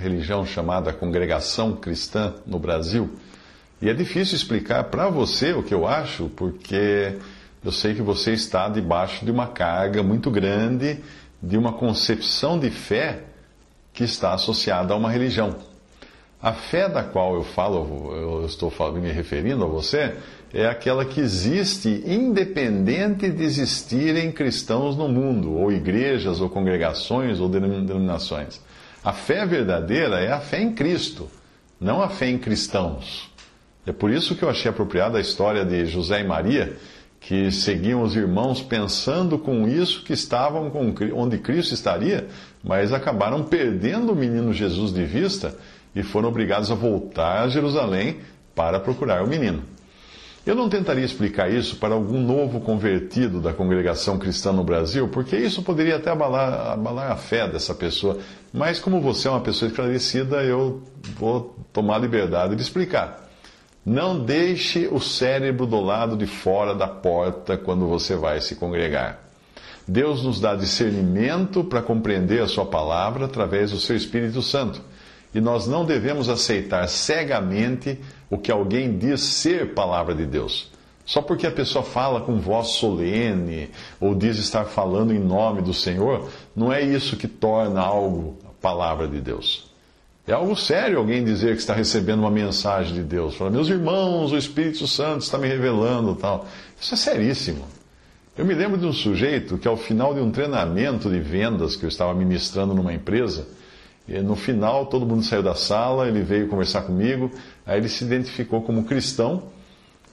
religião chamada Congregação Cristã no Brasil. E é difícil explicar para você o que eu acho, porque eu sei que você está debaixo de uma carga muito grande de uma concepção de fé que está associada a uma religião. A fé da qual eu falo, eu estou me referindo a você, é aquela que existe independente de existirem cristãos no mundo, ou igrejas, ou congregações, ou denominações. A fé verdadeira é a fé em Cristo, não a fé em cristãos. É por isso que eu achei apropriada a história de José e Maria, que seguiam os irmãos pensando com isso que estavam com, onde Cristo estaria, mas acabaram perdendo o menino Jesus de vista e foram obrigados a voltar a Jerusalém para procurar o menino. Eu não tentaria explicar isso para algum novo convertido da congregação cristã no Brasil, porque isso poderia até abalar, abalar a fé dessa pessoa. Mas, como você é uma pessoa esclarecida, eu vou tomar a liberdade de explicar. Não deixe o cérebro do lado de fora da porta quando você vai se congregar. Deus nos dá discernimento para compreender a Sua palavra através do seu Espírito Santo. E nós não devemos aceitar cegamente o que alguém diz ser palavra de Deus. Só porque a pessoa fala com voz solene ou diz estar falando em nome do Senhor, não é isso que torna algo palavra de Deus. É algo sério alguém dizer que está recebendo uma mensagem de Deus. Fala, meus irmãos, o Espírito Santo está me revelando tal. Isso é seríssimo. Eu me lembro de um sujeito que, ao final de um treinamento de vendas que eu estava ministrando numa empresa, no final, todo mundo saiu da sala, ele veio conversar comigo, aí ele se identificou como cristão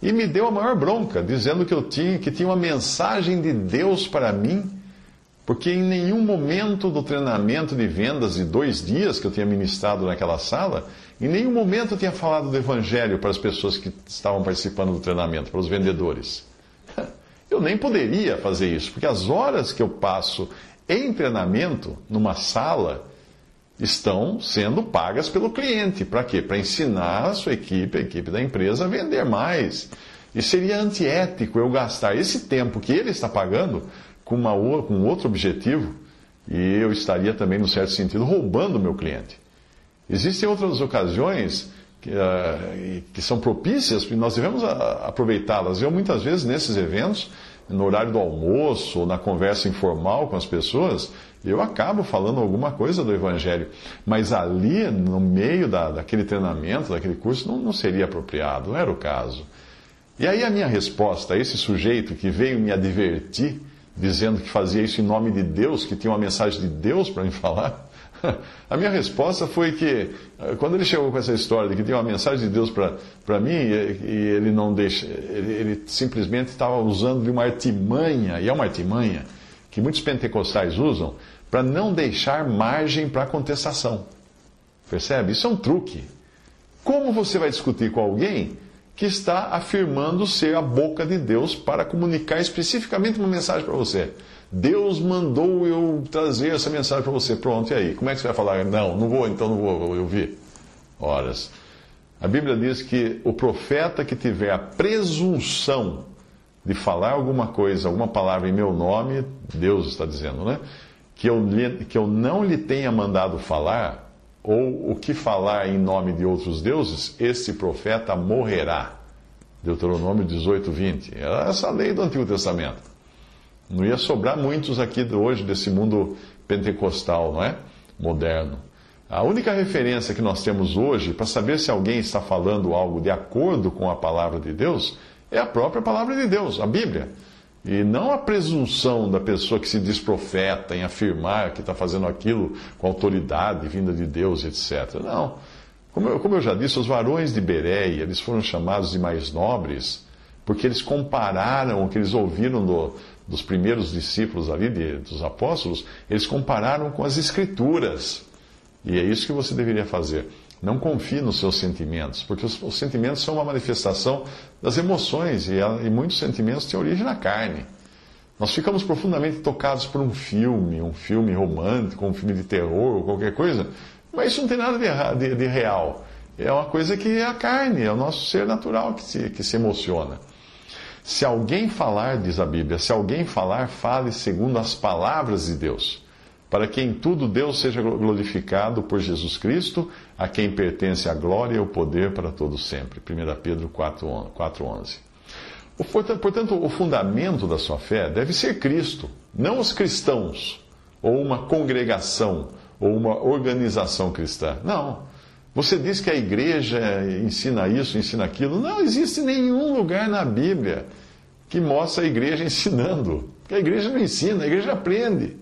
e me deu a maior bronca, dizendo que eu tinha, que tinha uma mensagem de Deus para mim, porque em nenhum momento do treinamento de vendas de dois dias que eu tinha ministrado naquela sala, em nenhum momento eu tinha falado do Evangelho para as pessoas que estavam participando do treinamento, para os vendedores. Eu nem poderia fazer isso, porque as horas que eu passo em treinamento, numa sala, estão sendo pagas pelo cliente. Para quê? Para ensinar a sua equipe, a equipe da empresa, a vender mais. E seria antiético eu gastar esse tempo que ele está pagando com, uma, com outro objetivo, e eu estaria também, no certo sentido, roubando o meu cliente. Existem outras ocasiões que, uh, que são propícias e nós devemos aproveitá-las. Eu, muitas vezes, nesses eventos, no horário do almoço, ou na conversa informal com as pessoas, eu acabo falando alguma coisa do Evangelho. Mas ali, no meio da, daquele treinamento, daquele curso, não, não seria apropriado, não era o caso. E aí a minha resposta a esse sujeito que veio me advertir, dizendo que fazia isso em nome de Deus, que tinha uma mensagem de Deus para me falar, a minha resposta foi que, eh, quando ele chegou com essa história de que tinha uma mensagem de Deus para mim, e, e, ele não deixa, ele, ele simplesmente estava usando de uma artimanha, e é uma artimanha, que muitos pentecostais usam, para não deixar margem para contestação. Percebe? Isso é um truque. Como você vai discutir com alguém que está afirmando ser a boca de Deus para comunicar especificamente uma mensagem para você? Deus mandou eu trazer essa mensagem para você. Pronto, e aí? Como é que você vai falar? Não, não vou, então não vou eu ouvir. Horas. A Bíblia diz que o profeta que tiver a presunção de falar alguma coisa, alguma palavra em meu nome, Deus está dizendo, né? Que eu, que eu não lhe tenha mandado falar, ou o que falar em nome de outros deuses, esse profeta morrerá. Deuteronômio 18, 20. É essa lei do Antigo Testamento. Não ia sobrar muitos aqui hoje desse mundo pentecostal, não é? Moderno. A única referência que nós temos hoje para saber se alguém está falando algo de acordo com a palavra de Deus é a própria palavra de Deus, a Bíblia. E não a presunção da pessoa que se diz profeta em afirmar que está fazendo aquilo com autoridade vinda de Deus, etc. Não. Como eu, como eu já disse, os varões de Bereia, eles foram chamados de mais nobres porque eles compararam o que eles ouviram do, dos primeiros discípulos ali, de, dos apóstolos, eles compararam com as Escrituras. E é isso que você deveria fazer. Não confie nos seus sentimentos, porque os, os sentimentos são uma manifestação das emoções, e, e muitos sentimentos têm origem na carne. Nós ficamos profundamente tocados por um filme, um filme romântico, um filme de terror, ou qualquer coisa, mas isso não tem nada de, de, de real. É uma coisa que é a carne, é o nosso ser natural que se, que se emociona. Se alguém falar, diz a Bíblia, se alguém falar, fale segundo as palavras de Deus, para que em tudo Deus seja glorificado por Jesus Cristo, a quem pertence a glória e o poder para todos sempre. 1 Pedro 4,11. Portanto, o fundamento da sua fé deve ser Cristo, não os cristãos, ou uma congregação, ou uma organização cristã. Não. Você diz que a igreja ensina isso, ensina aquilo. Não existe nenhum lugar na Bíblia que mostra a igreja ensinando. Porque a igreja não ensina, a igreja aprende.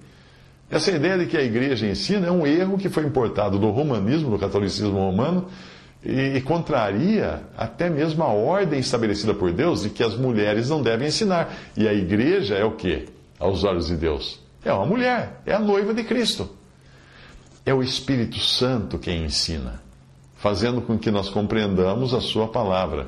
Essa ideia de que a igreja ensina é um erro que foi importado do romanismo, do catolicismo romano, e, e contraria até mesmo a ordem estabelecida por Deus de que as mulheres não devem ensinar. E a igreja é o que? Aos olhos de Deus? É uma mulher, é a noiva de Cristo. É o Espírito Santo quem ensina fazendo com que nós compreendamos a Sua palavra.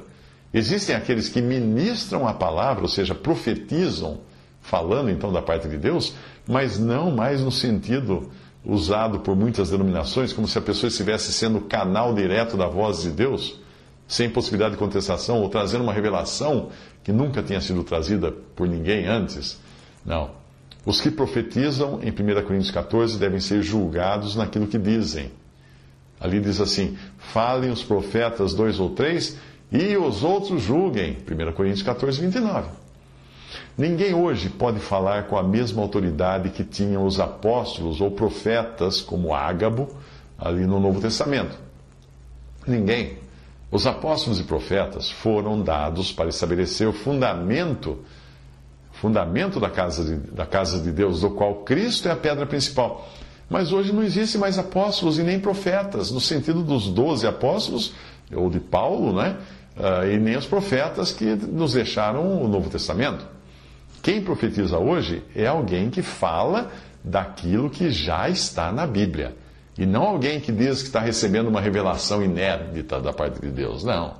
Existem aqueles que ministram a palavra, ou seja, profetizam, falando então da parte de Deus, mas não mais no sentido usado por muitas denominações, como se a pessoa estivesse sendo canal direto da voz de Deus, sem possibilidade de contestação, ou trazendo uma revelação que nunca tinha sido trazida por ninguém antes. Não. Os que profetizam, em 1 Coríntios 14, devem ser julgados naquilo que dizem. Ali diz assim: falem os profetas dois ou três, e os outros julguem. 1 Coríntios 14, 29. Ninguém hoje pode falar com a mesma autoridade que tinham os apóstolos ou profetas, como Ágabo, ali no Novo Testamento. Ninguém. Os apóstolos e profetas foram dados para estabelecer o fundamento, fundamento da casa de, da casa de Deus, do qual Cristo é a pedra principal. Mas hoje não existe mais apóstolos e nem profetas, no sentido dos doze apóstolos, ou de Paulo, né? Uh, e nem os profetas que nos deixaram o Novo Testamento. Quem profetiza hoje é alguém que fala daquilo que já está na Bíblia. E não alguém que diz que está recebendo uma revelação inédita da parte de Deus. Não.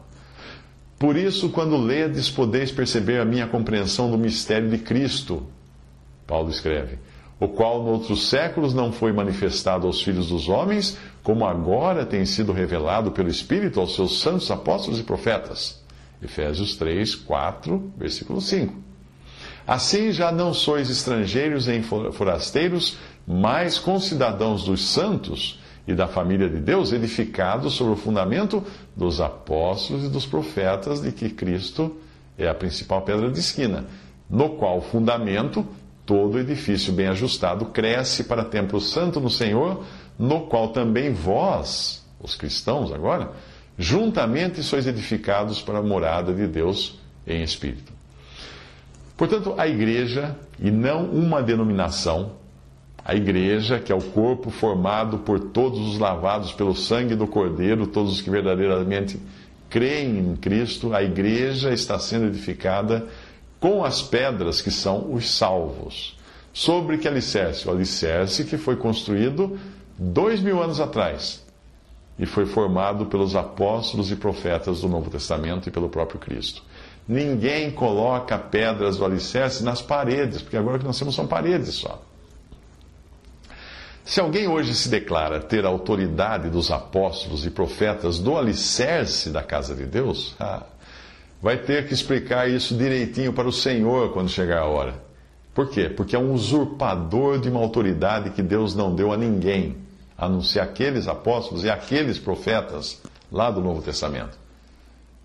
Por isso, quando ledes, podeis perceber a minha compreensão do mistério de Cristo. Paulo escreve o qual noutros séculos não foi manifestado aos filhos dos homens, como agora tem sido revelado pelo Espírito aos seus santos apóstolos e profetas. Efésios 3, 4, versículo 5. Assim já não sois estrangeiros nem forasteiros, mas concidadãos dos santos e da família de Deus, edificados sobre o fundamento dos apóstolos e dos profetas, de que Cristo é a principal pedra de esquina, no qual fundamento todo edifício bem ajustado cresce para templo santo no Senhor, no qual também vós, os cristãos agora, juntamente sois edificados para a morada de Deus em espírito. Portanto, a igreja, e não uma denominação, a igreja, que é o corpo formado por todos os lavados pelo sangue do Cordeiro, todos os que verdadeiramente creem em Cristo, a igreja está sendo edificada com as pedras que são os salvos. Sobre que alicerce? O alicerce que foi construído dois mil anos atrás e foi formado pelos apóstolos e profetas do Novo Testamento e pelo próprio Cristo. Ninguém coloca pedras do alicerce nas paredes, porque agora o que nós temos são paredes só. Se alguém hoje se declara ter a autoridade dos apóstolos e profetas do alicerce da casa de Deus, ah, vai ter que explicar isso direitinho para o Senhor quando chegar a hora. Por quê? Porque é um usurpador de uma autoridade que Deus não deu a ninguém, a não ser aqueles apóstolos e aqueles profetas lá do Novo Testamento.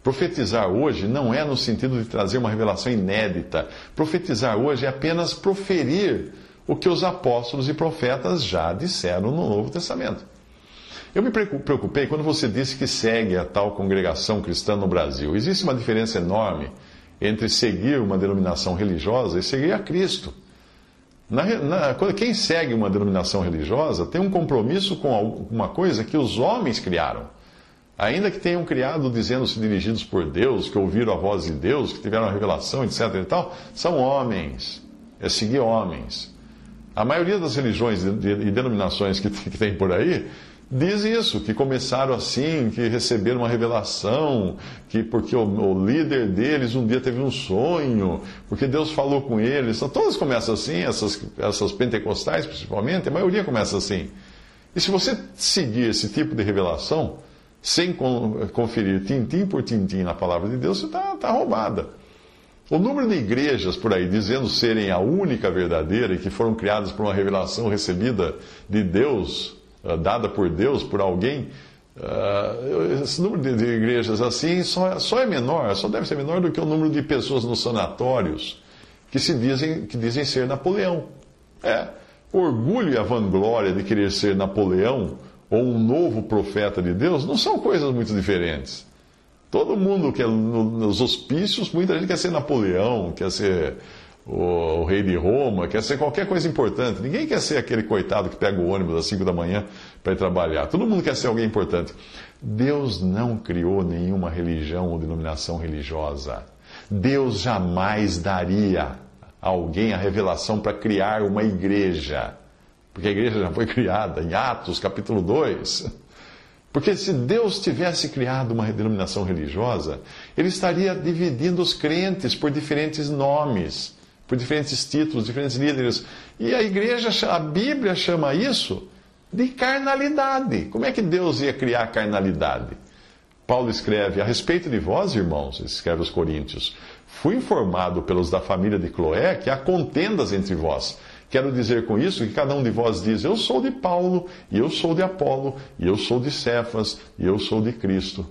Profetizar hoje não é no sentido de trazer uma revelação inédita. Profetizar hoje é apenas proferir o que os apóstolos e profetas já disseram no Novo Testamento. Eu me preocupei quando você disse que segue a tal congregação cristã no Brasil. Existe uma diferença enorme entre seguir uma denominação religiosa e seguir a Cristo. Na, na, quem segue uma denominação religiosa tem um compromisso com uma coisa que os homens criaram. Ainda que tenham criado dizendo-se dirigidos por Deus, que ouviram a voz de Deus, que tiveram a revelação, etc. e tal, são homens. É seguir homens. A maioria das religiões e denominações que, tem por aí diz isso, que começaram assim, que receberam uma revelação, que porque o, o, líder deles um dia teve um sonho, porque Deus falou com eles. Então, todas começam assim, essas, essas pentecostais principalmente, a maioria começa assim. E se você seguir esse tipo de revelação, sem conferir tintim por tintim na palavra de Deus, você está tá roubada. O número de igrejas por aí dizendo serem a única verdadeira e que foram criadas por uma revelação recebida de Deus, uh, dada por Deus, por alguém, uh, esse número de, igrejas assim só, só é menor, só deve ser menor do que o número de pessoas nos sanatórios que se dizem, que dizem ser Napoleão. É, o orgulho e a vanglória de querer ser Napoleão ou um novo profeta de Deus não são coisas muito diferentes. Todo mundo quer, nos hospícios, muita gente quer ser Napoleão, quer ser o, o, rei de Roma, quer ser qualquer coisa importante. Ninguém quer ser aquele coitado que pega o ônibus às 5 da manhã para ir trabalhar. Todo mundo quer ser alguém importante. Deus não criou nenhuma religião ou denominação religiosa. Deus jamais daria a alguém a revelação para criar uma igreja. Porque a igreja já foi criada em Atos capítulo 2. Porque se Deus tivesse criado uma denominação religiosa, ele estaria dividindo os crentes por diferentes nomes, por diferentes títulos, diferentes líderes. E a igreja, a Bíblia chama isso de carnalidade. Como é que Deus ia criar carnalidade? Paulo escreve: A respeito de vós, irmãos, escreve aos Coríntios, fui informado pelos da família de Cloé que há contendas entre vós. Quero dizer com isso que cada um de vós diz: Eu sou de Paulo, e eu sou de Apolo, e eu sou de Cefas, e eu sou de Cristo.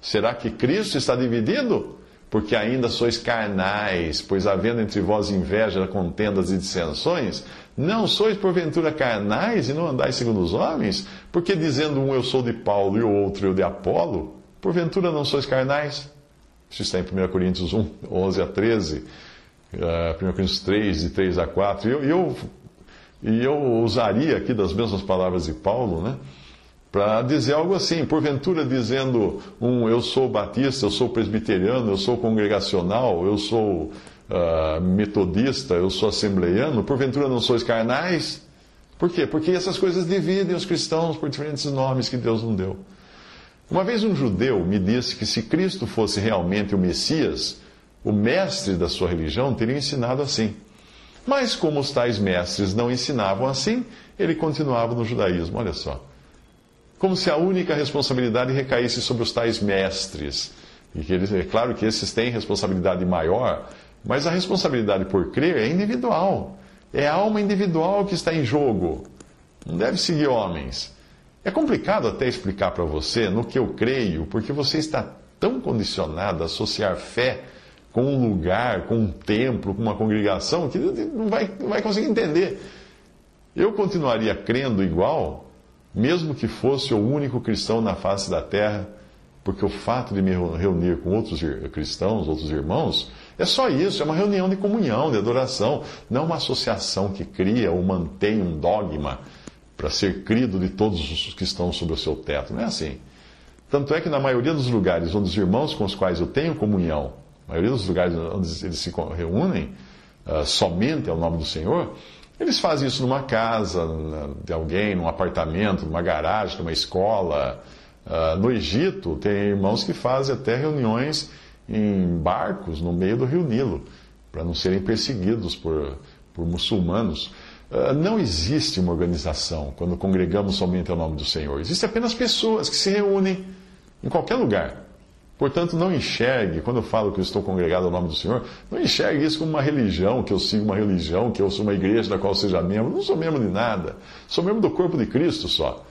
Será que Cristo está dividido? Porque ainda sois carnais, pois havendo entre vós inveja, contendas e dissensões, não sois porventura carnais e não andais segundo os homens? Porque dizendo um eu sou de Paulo e o outro eu de Apolo, porventura não sois carnais? Isso está em 1 Coríntios 1, 11 a 13 uh, 1 Coríntios 3, de 3 a 4. E eu, eu, e eu usaria aqui das mesmas palavras de Paulo, né? Para dizer algo assim, porventura dizendo um eu sou batista, eu sou presbiteriano, eu sou congregacional, eu sou uh, metodista, eu sou assembleiano, porventura não sois carnais? Por quê? Porque essas coisas dividem os cristãos por diferentes nomes que Deus não deu. Uma vez um judeu me disse que se Cristo fosse realmente o Messias, o mestre da sua religião teria ensinado assim. Mas como os tais mestres não ensinavam assim, ele continuava no judaísmo. Olha só. Como se a única responsabilidade recaísse sobre os tais mestres. E que eles, é claro que esses têm responsabilidade maior, mas a responsabilidade por crer é individual. É a alma individual que está em jogo. Não deve seguir homens. É complicado até explicar para você no que eu creio, porque você está tão condicionado a associar fé com um lugar, com um templo, com uma congregação, que não vai, não vai conseguir entender. Eu continuaria crendo igual, mesmo que fosse o único cristão na face da terra, porque o fato de me reunir com outros cristãos, outros irmãos, é só isso, é uma reunião de comunhão, de adoração, não uma associação que cria ou mantém um dogma para ser crido de todos os que estão sob o seu teto. Não é assim. Tanto é que na maioria dos lugares onde os irmãos com os quais eu tenho comunhão a maioria dos lugares onde eles se reúnem uh, somente ao nome do Senhor, eles fazem isso numa casa de alguém, num apartamento, numa garagem, numa escola. Uh, no Egito, tem irmãos que fazem até reuniões em barcos no meio do rio Nilo, para não serem perseguidos por, por muçulmanos. Uh, não existe uma organização quando congregamos somente ao nome do Senhor. Existem apenas pessoas que se reúnem em qualquer lugar Portanto, não enxergue, quando eu falo que eu estou congregado ao nome do Senhor, não enxergue isso como uma religião, que eu sigo uma religião, que eu sou uma igreja da qual seja membro. Não sou membro de nada. Sou membro do corpo de Cristo só.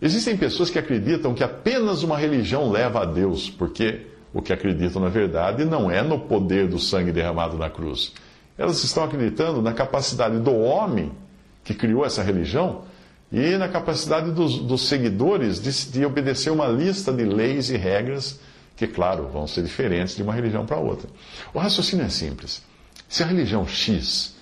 Existem pessoas que acreditam que apenas uma religião leva a Deus, porque o que acreditam na verdade não é no poder do sangue derramado na cruz. Elas estão acreditando na capacidade do homem que criou essa religião e na capacidade dos, dos seguidores de, de obedecer uma lista de leis e regras que, claro, vão ser diferentes de uma religião para outra. O raciocínio é simples. Se a religião X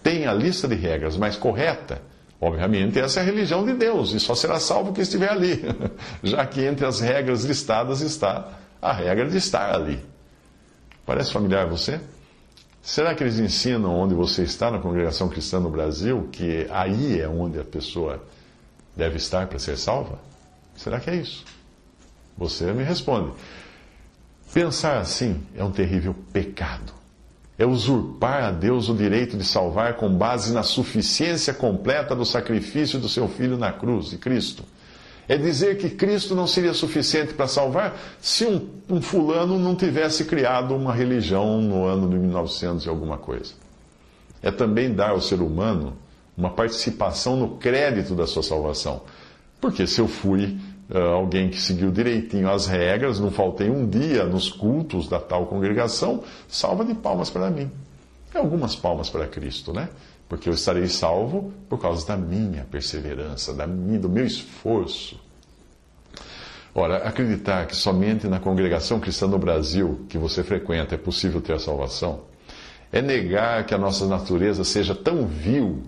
tem a lista de regras mais correta, obviamente essa é a religião de Deus e só será salvo quem estiver ali, já que entre as regras listadas está a regra de estar ali. Parece familiar a você? Será que eles ensinam onde você está na congregação cristã no Brasil que aí é onde a pessoa deve estar para ser salva? Será que é isso? Você me responde. Pensar assim é um terrível pecado. É usurpar a Deus o direito de salvar com base na suficiência completa do sacrifício do seu Filho na cruz, de Cristo. É dizer que Cristo não seria suficiente para salvar se um, um, fulano não tivesse criado uma religião no ano de 1900 e alguma coisa. É também dar ao ser humano uma participação no crédito da sua salvação. Porque se eu fui alguém que seguiu direitinho as regras, não faltei um dia nos cultos da tal congregação, salva de palmas para mim. E algumas palmas para Cristo, né? porque eu estarei salvo por causa da minha perseverança, da minha, do meu esforço. Ora, acreditar que somente na congregação cristã no Brasil que você frequenta é possível ter a salvação, é negar que a nossa natureza seja tão vil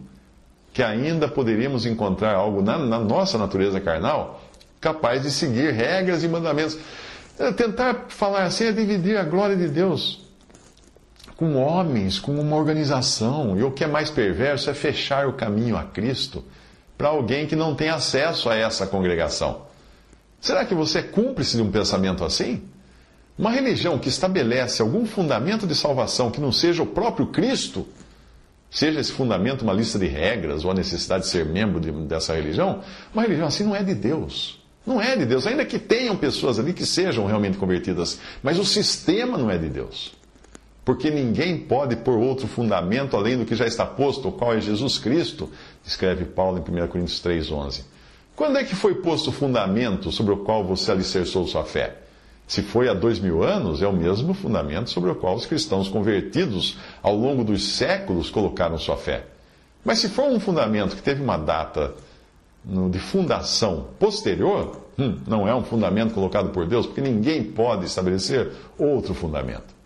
que ainda poderíamos encontrar algo na, na nossa natureza carnal capaz de seguir regras e mandamentos. É, tentar falar assim é dividir a glória de Deus com homens, com uma organização. E o que é mais perverso é fechar o caminho a Cristo para alguém que não tem acesso a essa congregação. Será que você é cúmplice de um pensamento assim? Uma religião que estabelece algum fundamento de salvação que não seja o próprio Cristo, seja esse fundamento uma lista de regras ou a necessidade de ser membro de, dessa religião, uma religião assim não é de Deus. Não é de Deus, ainda que tenham pessoas ali que sejam realmente convertidas, mas o sistema não é de Deus porque ninguém pode pôr outro fundamento além do que já está posto, o qual é Jesus Cristo, escreve Paulo em 1 Coríntios 3,11. Quando é que foi posto o fundamento sobre o qual você alicerçou sua fé? Se foi há dois mil anos, é o mesmo fundamento sobre o qual os cristãos convertidos ao longo dos séculos colocaram sua fé. Mas se for um fundamento que teve uma data de fundação posterior, hum, não é um fundamento colocado por Deus, porque ninguém pode estabelecer outro fundamento.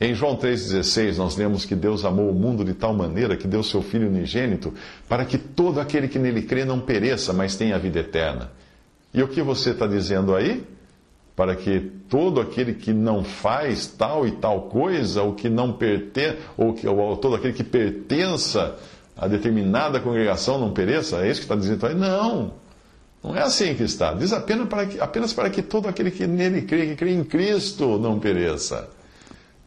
Em João 3,16, nós lemos que Deus amou o mundo de tal maneira que deu seu Filho unigênito para que todo aquele que nele crê não pereça, mas tenha a vida eterna. E o que você está dizendo aí? Para que todo aquele que não faz tal e tal coisa, ou que não pertence, ou, que, ou todo aquele que pertença a determinada congregação não pereça? É isso que está dizendo aí? Não! Não é assim que está. Diz apenas para que, apenas para que todo aquele que nele crê, que crê em Cristo, não pereça.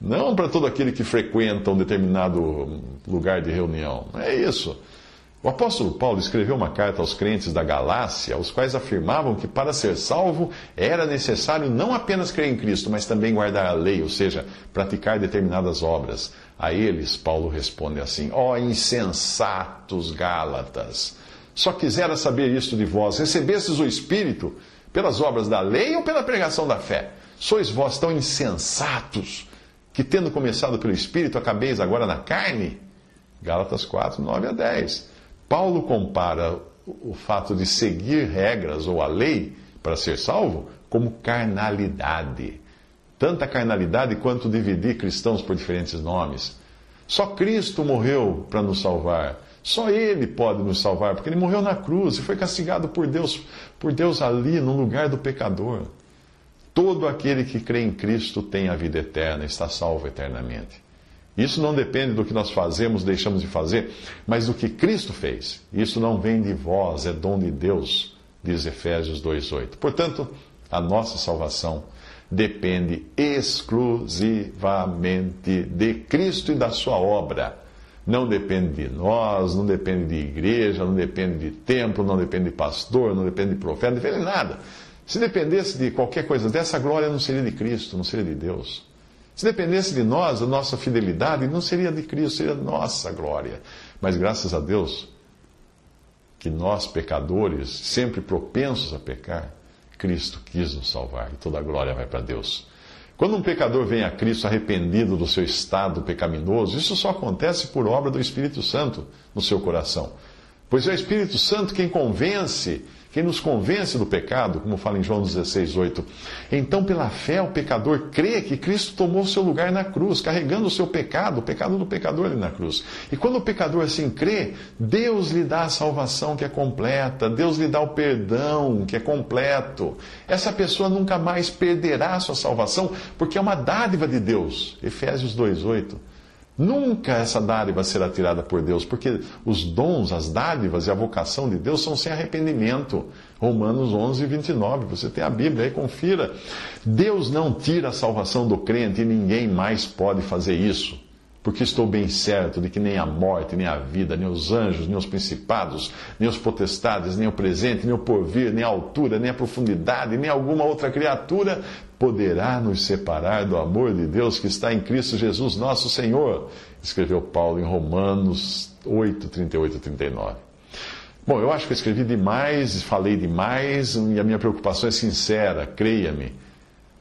Não para todo aquele que frequenta um determinado lugar de reunião. Não é isso. O apóstolo Paulo escreveu uma carta aos crentes da Galácia, os quais afirmavam que para ser salvo era necessário não apenas crer em Cristo, mas também guardar a lei, ou seja, praticar determinadas obras. A eles, Paulo responde assim: Ó oh, insensatos Gálatas, só quisera saber isto de vós: recebestes o Espírito pelas obras da lei ou pela pregação da fé? Sois vós tão insensatos que tendo começado pelo Espírito, acabeis agora na carne? Gálatas 4, 9 a 10. Paulo compara o fato de seguir regras ou a lei para ser salvo como carnalidade. Tanta carnalidade quanto dividir cristãos por diferentes nomes. Só Cristo morreu para nos salvar. Só Ele pode nos salvar, porque Ele morreu na cruz e foi castigado por Deus, por Deus ali, no lugar do pecador. Todo aquele que crê em Cristo tem a vida eterna, está salvo eternamente. Isso não depende do que nós fazemos, deixamos de fazer, mas do que Cristo fez. Isso não vem de vós, é dom de Deus, diz Efésios 2,8. Portanto, a nossa salvação depende exclusivamente de Cristo e da sua obra. Não depende de nós, não depende de igreja, não depende de templo, não depende de pastor, não depende de profeta, não depende de nada. Se dependesse de qualquer coisa dessa, a glória não seria de Cristo, não seria de Deus. Se dependesse de nós, a nossa fidelidade, não seria de Cristo, seria nossa glória. Mas graças a Deus, que nós, pecadores, sempre propensos a pecar, Cristo quis nos salvar e toda a glória vai para Deus. Quando um pecador vem a Cristo arrependido do seu estado pecaminoso, isso só acontece por obra do Espírito Santo no seu coração. Pois é o Espírito Santo quem convence quem nos convence do pecado, como fala em João 16, 8. Então, pela fé, o pecador crê que Cristo tomou seu lugar na cruz, carregando o seu pecado, o pecado do pecador ali na cruz. E quando o pecador assim crê, Deus lhe dá a salvação que é completa, Deus lhe dá o perdão que é completo. Essa pessoa nunca mais perderá sua salvação, porque é uma dádiva de Deus. Efésios 2, 8. Nunca essa dádiva será tirada por Deus, porque os dons, as dádivas e a vocação de Deus são sem arrependimento. Romanos 11, 29. Você tem a Bíblia aí, confira. Deus não tira a salvação do crente e ninguém mais pode fazer isso. Porque estou bem certo de que nem a morte, nem a vida, nem os anjos, nem os principados, nem os potestades, nem o presente, nem o porvir, nem a altura, nem a profundidade, nem alguma outra criatura poderá nos separar do amor de Deus que está em Cristo Jesus, nosso Senhor, escreveu Paulo em Romanos 8, 38 e 39. Bom, eu acho que eu escrevi demais, falei demais, e a minha preocupação é sincera, creia-me.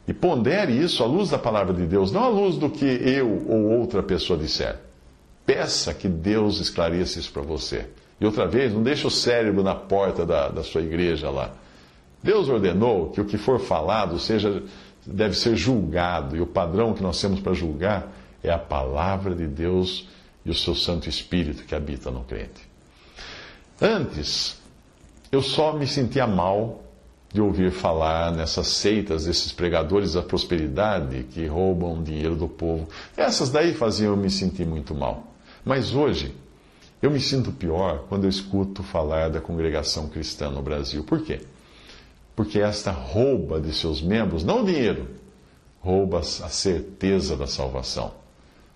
E pondere isso à luz da palavra de Deus, não à luz do que eu ou outra pessoa disser. Peça que Deus esclareça isso para você. E outra vez, não deixe o cérebro na porta da, da sua igreja lá. Deus ordenou que o que for falado seja deve ser julgado, e o padrão que nós temos para julgar é a palavra de Deus e o seu Santo Espírito que habita no crente. Antes, eu só me sentia mal de ouvir falar nessas seitas desses pregadores da prosperidade que roubam dinheiro do povo. Essas daí faziam eu me sentir muito mal. Mas hoje, eu me sinto pior quando eu escuto falar da congregação cristã no Brasil. Por quê? porque esta rouba de seus membros, não o dinheiro, rouba a certeza da salvação.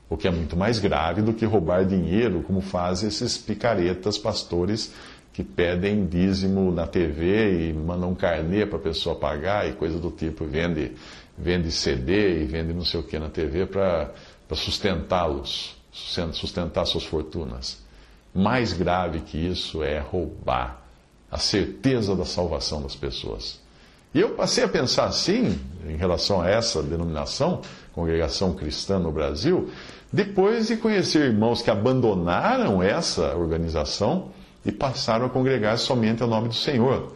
O que é muito mais grave do que roubar dinheiro, como fazem esses picaretas pastores que pedem dízimo na TV e mandam um carnê para a pessoa pagar e coisa do tipo, vende, vende CD e vende não sei o que na TV para sustentá-los, sustentar suas fortunas. Mais grave que isso é roubar a certeza da salvação das pessoas. E eu passei a pensar assim, em relação a essa denominação, congregação cristã no Brasil, depois de conhecer irmãos que abandonaram essa organização e passaram a congregar somente ao nome do Senhor.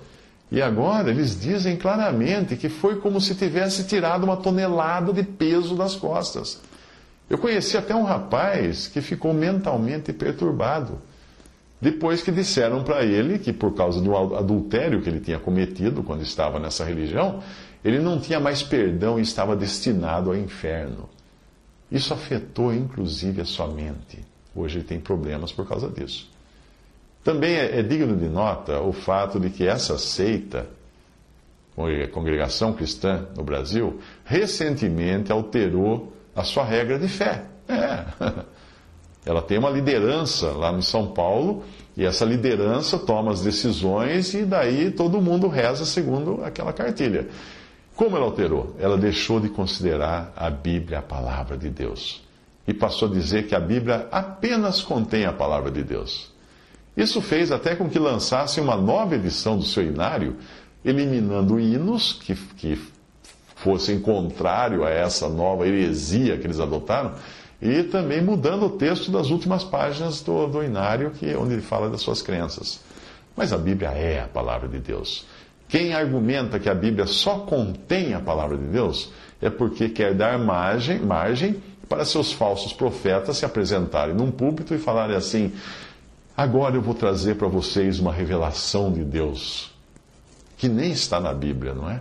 E agora eles dizem claramente que foi como se tivesse tirado uma tonelada de peso das costas. Eu conheci até um rapaz que ficou mentalmente perturbado depois que disseram para ele que, por causa do adultério que ele tinha cometido quando estava nessa religião, ele não tinha mais perdão e estava destinado ao inferno. Isso afetou inclusive a sua mente. Hoje ele tem problemas por causa disso. Também é, é digno de nota o fato de que essa seita, congregação cristã no Brasil, recentemente alterou a sua regra de fé. É. Ela tem uma liderança lá em São Paulo, e essa liderança toma as decisões, e daí todo mundo reza segundo aquela cartilha. Como ela alterou? Ela deixou de considerar a Bíblia a palavra de Deus e passou a dizer que a Bíblia apenas contém a palavra de Deus. Isso fez até com que lançasse uma nova edição do seu inário, eliminando hinos que, que fossem contrário a essa nova heresia que eles adotaram e também mudando o texto das últimas páginas do, do Inário, que, onde ele fala das suas crenças. Mas a Bíblia é a palavra de Deus. Quem argumenta que a Bíblia só contém a palavra de Deus é porque quer dar margem, margem para seus falsos profetas se apresentarem num púlpito e falarem assim: agora eu vou trazer para vocês uma revelação de Deus, que nem está na Bíblia, não é?